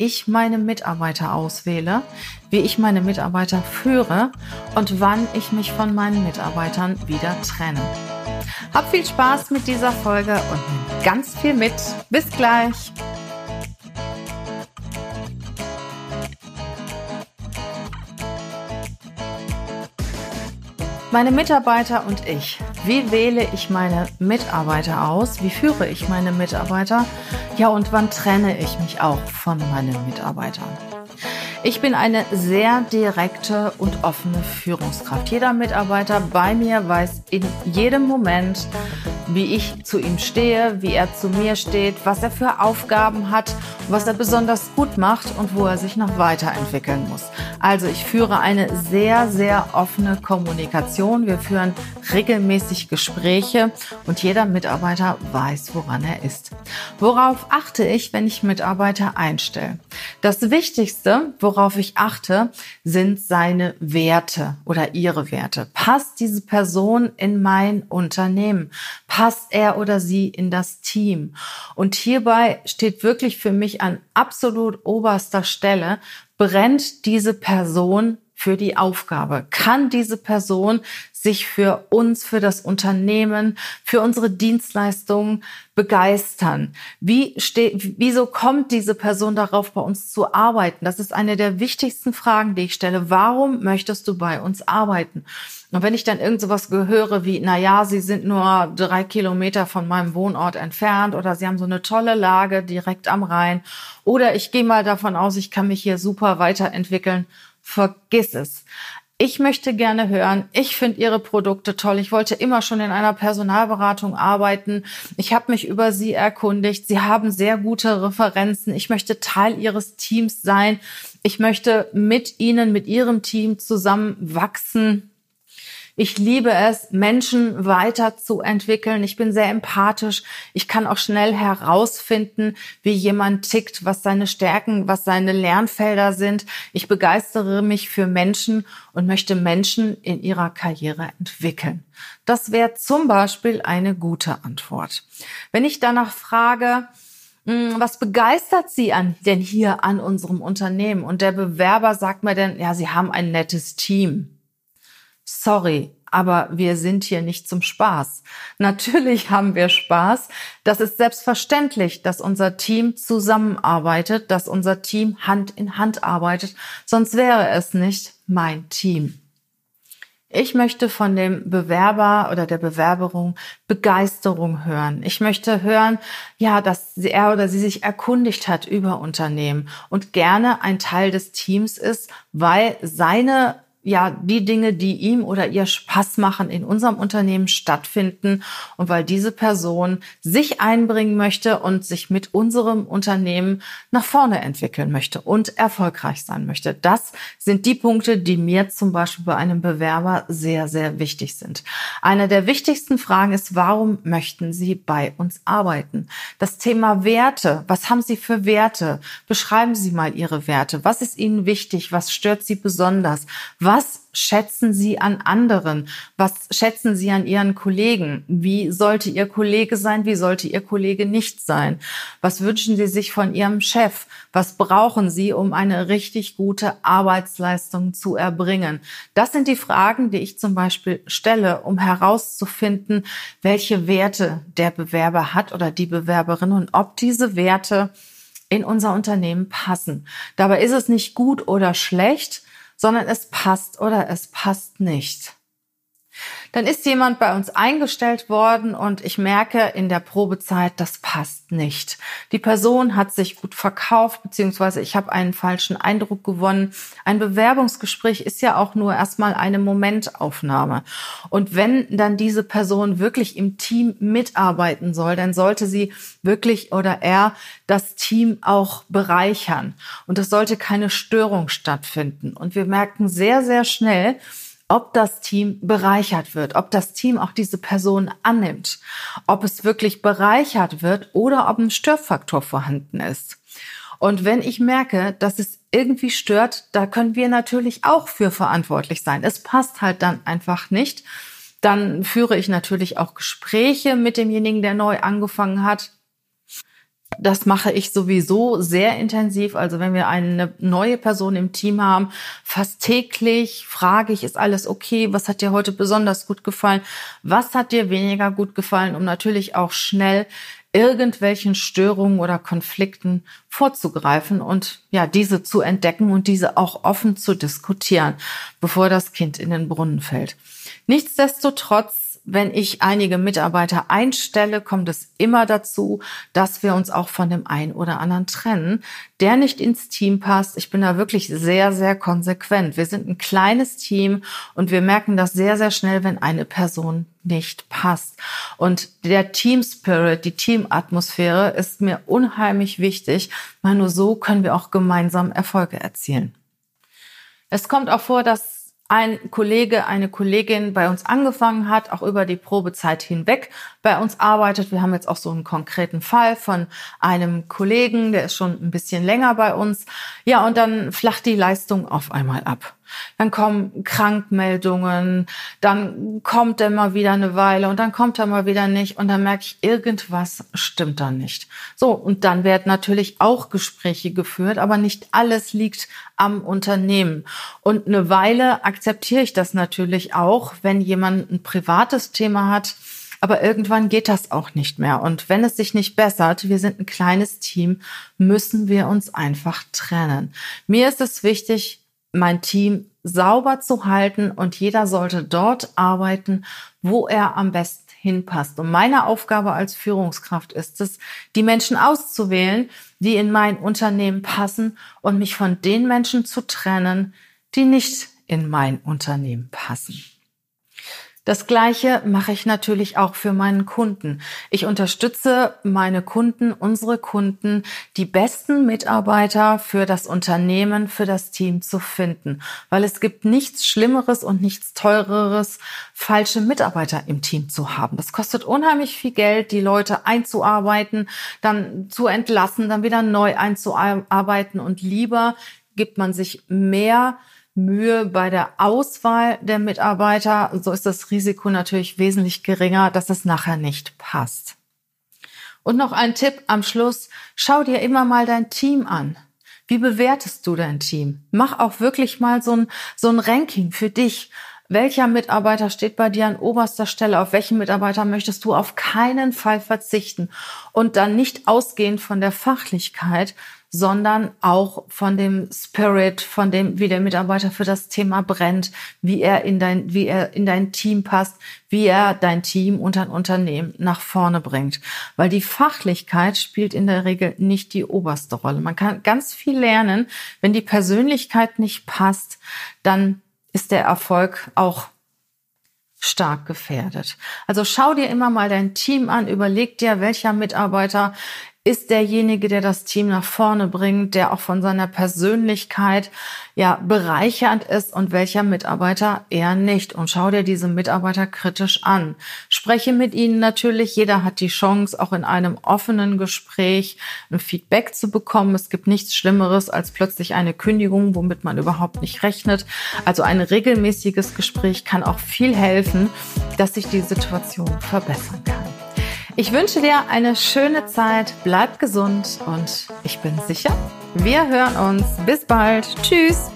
ich meine Mitarbeiter auswähle, wie ich meine Mitarbeiter führe und wann ich mich von meinen Mitarbeitern wieder trenne. Hab viel Spaß mit dieser Folge und nimm ganz viel mit. Bis gleich. Meine Mitarbeiter und ich. Wie wähle ich meine Mitarbeiter aus? Wie führe ich meine Mitarbeiter? Ja, und wann trenne ich mich auch von meinen Mitarbeitern? Ich bin eine sehr direkte und offene Führungskraft. Jeder Mitarbeiter bei mir weiß in jedem Moment, wie ich zu ihm stehe, wie er zu mir steht, was er für Aufgaben hat, was er besonders gut macht und wo er sich noch weiterentwickeln muss. Also ich führe eine sehr, sehr offene Kommunikation. Wir führen regelmäßig Gespräche und jeder Mitarbeiter weiß, woran er ist. Worauf achte ich, wenn ich Mitarbeiter einstelle? Das Wichtigste, worauf ich achte, sind seine Werte oder ihre Werte. Passt diese Person in mein Unternehmen? Passt er oder sie in das Team? Und hierbei steht wirklich für mich an absolut oberster Stelle, brennt diese Person für die Aufgabe? Kann diese Person sich für uns, für das Unternehmen, für unsere Dienstleistungen begeistern? Wie steht, wieso kommt diese Person darauf, bei uns zu arbeiten? Das ist eine der wichtigsten Fragen, die ich stelle. Warum möchtest du bei uns arbeiten? Und wenn ich dann irgend sowas gehöre wie, na ja, sie sind nur drei Kilometer von meinem Wohnort entfernt oder sie haben so eine tolle Lage direkt am Rhein oder ich gehe mal davon aus, ich kann mich hier super weiterentwickeln, vergiss es. Ich möchte gerne hören, ich finde Ihre Produkte toll. Ich wollte immer schon in einer Personalberatung arbeiten. Ich habe mich über Sie erkundigt. Sie haben sehr gute Referenzen. Ich möchte Teil Ihres Teams sein. Ich möchte mit Ihnen, mit Ihrem Team zusammen wachsen. Ich liebe es, Menschen weiterzuentwickeln. Ich bin sehr empathisch. Ich kann auch schnell herausfinden, wie jemand tickt, was seine Stärken, was seine Lernfelder sind. Ich begeistere mich für Menschen und möchte Menschen in ihrer Karriere entwickeln. Das wäre zum Beispiel eine gute Antwort. Wenn ich danach frage, hm, was begeistert Sie an, denn hier an unserem Unternehmen? Und der Bewerber sagt mir dann, ja, Sie haben ein nettes Team sorry, aber wir sind hier nicht zum Spaß. Natürlich haben wir Spaß. Das ist selbstverständlich, dass unser Team zusammenarbeitet, dass unser Team Hand in Hand arbeitet. Sonst wäre es nicht mein Team. Ich möchte von dem Bewerber oder der Bewerberung Begeisterung hören. Ich möchte hören, ja, dass er oder sie sich erkundigt hat über Unternehmen und gerne ein Teil des Teams ist, weil seine ja die Dinge, die ihm oder ihr Spaß machen, in unserem Unternehmen stattfinden und weil diese Person sich einbringen möchte und sich mit unserem Unternehmen nach vorne entwickeln möchte und erfolgreich sein möchte. Das sind die Punkte, die mir zum Beispiel bei einem Bewerber sehr, sehr wichtig sind. Eine der wichtigsten Fragen ist, warum möchten Sie bei uns arbeiten? Das Thema Werte. Was haben Sie für Werte? Beschreiben Sie mal Ihre Werte. Was ist Ihnen wichtig? Was stört Sie besonders? Schätzen Sie an anderen? Was schätzen Sie an Ihren Kollegen? Wie sollte Ihr Kollege sein? Wie sollte Ihr Kollege nicht sein? Was wünschen Sie sich von Ihrem Chef? Was brauchen Sie, um eine richtig gute Arbeitsleistung zu erbringen? Das sind die Fragen, die ich zum Beispiel stelle, um herauszufinden, welche Werte der Bewerber hat oder die Bewerberin und ob diese Werte in unser Unternehmen passen. Dabei ist es nicht gut oder schlecht, sondern es passt oder es passt nicht. Dann ist jemand bei uns eingestellt worden und ich merke in der Probezeit, das passt nicht. Die Person hat sich gut verkauft, beziehungsweise ich habe einen falschen Eindruck gewonnen. Ein Bewerbungsgespräch ist ja auch nur erstmal eine Momentaufnahme. Und wenn dann diese Person wirklich im Team mitarbeiten soll, dann sollte sie wirklich oder er das Team auch bereichern. Und es sollte keine Störung stattfinden. Und wir merken sehr, sehr schnell, ob das Team bereichert wird, ob das Team auch diese Person annimmt, ob es wirklich bereichert wird oder ob ein Störfaktor vorhanden ist. Und wenn ich merke, dass es irgendwie stört, da können wir natürlich auch für verantwortlich sein. Es passt halt dann einfach nicht. Dann führe ich natürlich auch Gespräche mit demjenigen, der neu angefangen hat Das mache ich sowieso sehr intensiv. Also wenn wir eine neue Person im Team haben, fast täglich frage ich, ist alles okay? Was hat dir heute besonders gut gefallen? Was hat dir weniger gut gefallen? Um natürlich auch schnell irgendwelchen Störungen oder Konflikten vorzugreifen und ja, diese zu entdecken und diese auch offen zu diskutieren, bevor das Kind in den Brunnen fällt. Nichtsdestotrotz wenn ich einige Mitarbeiter einstelle, kommt es immer dazu, dass wir uns auch von dem einen oder anderen trennen, der nicht ins Team passt. Ich bin da wirklich sehr, sehr konsequent. Wir sind ein kleines Team und wir merken das sehr, sehr schnell, wenn eine Person nicht passt. Und der Team Spirit, die Teamatmosphäre ist mir unheimlich wichtig, weil nur so können wir auch gemeinsam Erfolge erzielen. Es kommt auch vor, dass ein Kollege, eine Kollegin bei uns angefangen hat, auch über die Probezeit hinweg bei uns arbeitet. Wir haben jetzt auch so einen konkreten Fall von einem Kollegen, der ist schon ein bisschen länger bei uns. Ja, und dann flacht die Leistung auf einmal ab dann kommen Krankmeldungen, dann kommt er mal wieder eine Weile und dann kommt er mal wieder nicht und dann merke ich, irgendwas stimmt da nicht. So, und dann werden natürlich auch Gespräche geführt, aber nicht alles liegt am Unternehmen. Und eine Weile akzeptiere ich das natürlich auch, wenn jemand ein privates Thema hat, aber irgendwann geht das auch nicht mehr. Und wenn es sich nicht bessert, wir sind ein kleines Team, müssen wir uns einfach trennen. Mir ist es wichtig, mein Team sauber zu halten und jeder sollte dort arbeiten, wo er am besten hinpasst. Und meine Aufgabe als Führungskraft ist es, die Menschen auszuwählen, die in mein Unternehmen passen und mich von den Menschen zu trennen, die nicht in mein Unternehmen passen. Das Gleiche mache ich natürlich auch für meinen Kunden. Ich unterstütze meine Kunden, unsere Kunden, die besten Mitarbeiter für das Unternehmen, für das Team zu finden, weil es gibt nichts Schlimmeres und nichts Teureres, falsche Mitarbeiter im Team zu haben. Das kostet unheimlich viel Geld, die Leute einzuarbeiten, dann zu entlassen, dann wieder neu einzuarbeiten und lieber gibt man sich mehr Mühe bei der Auswahl der Mitarbeiter, so ist das Risiko natürlich wesentlich geringer, dass es nachher nicht passt. Und noch ein Tipp am Schluss, schau dir immer mal dein Team an. Wie bewertest du dein Team? Mach auch wirklich mal so ein, so ein Ranking für dich. Welcher Mitarbeiter steht bei dir an oberster Stelle? Auf welchen Mitarbeiter möchtest du auf keinen Fall verzichten? Und dann nicht ausgehend von der Fachlichkeit, sondern auch von dem Spirit, von dem, wie der Mitarbeiter für das Thema brennt, wie er in dein, wie er in dein Team passt, wie er dein Team und dein Unternehmen nach vorne bringt. Weil die Fachlichkeit spielt in der Regel nicht die oberste Rolle. Man kann ganz viel lernen. Wenn die Persönlichkeit nicht passt, dann ist der Erfolg auch stark gefährdet. Also schau dir immer mal dein Team an, überleg dir, welcher Mitarbeiter ist derjenige, der das Team nach vorne bringt, der auch von seiner Persönlichkeit ja bereichernd ist und welcher Mitarbeiter eher nicht. Und schau dir diese Mitarbeiter kritisch an. Spreche mit ihnen natürlich. Jeder hat die Chance, auch in einem offenen Gespräch ein Feedback zu bekommen. Es gibt nichts Schlimmeres als plötzlich eine Kündigung, womit man überhaupt nicht rechnet. Also ein regelmäßiges Gespräch kann auch viel helfen, dass sich die Situation verbessern kann. Ich wünsche dir eine schöne Zeit, bleib gesund und ich bin sicher, wir hören uns. Bis bald. Tschüss.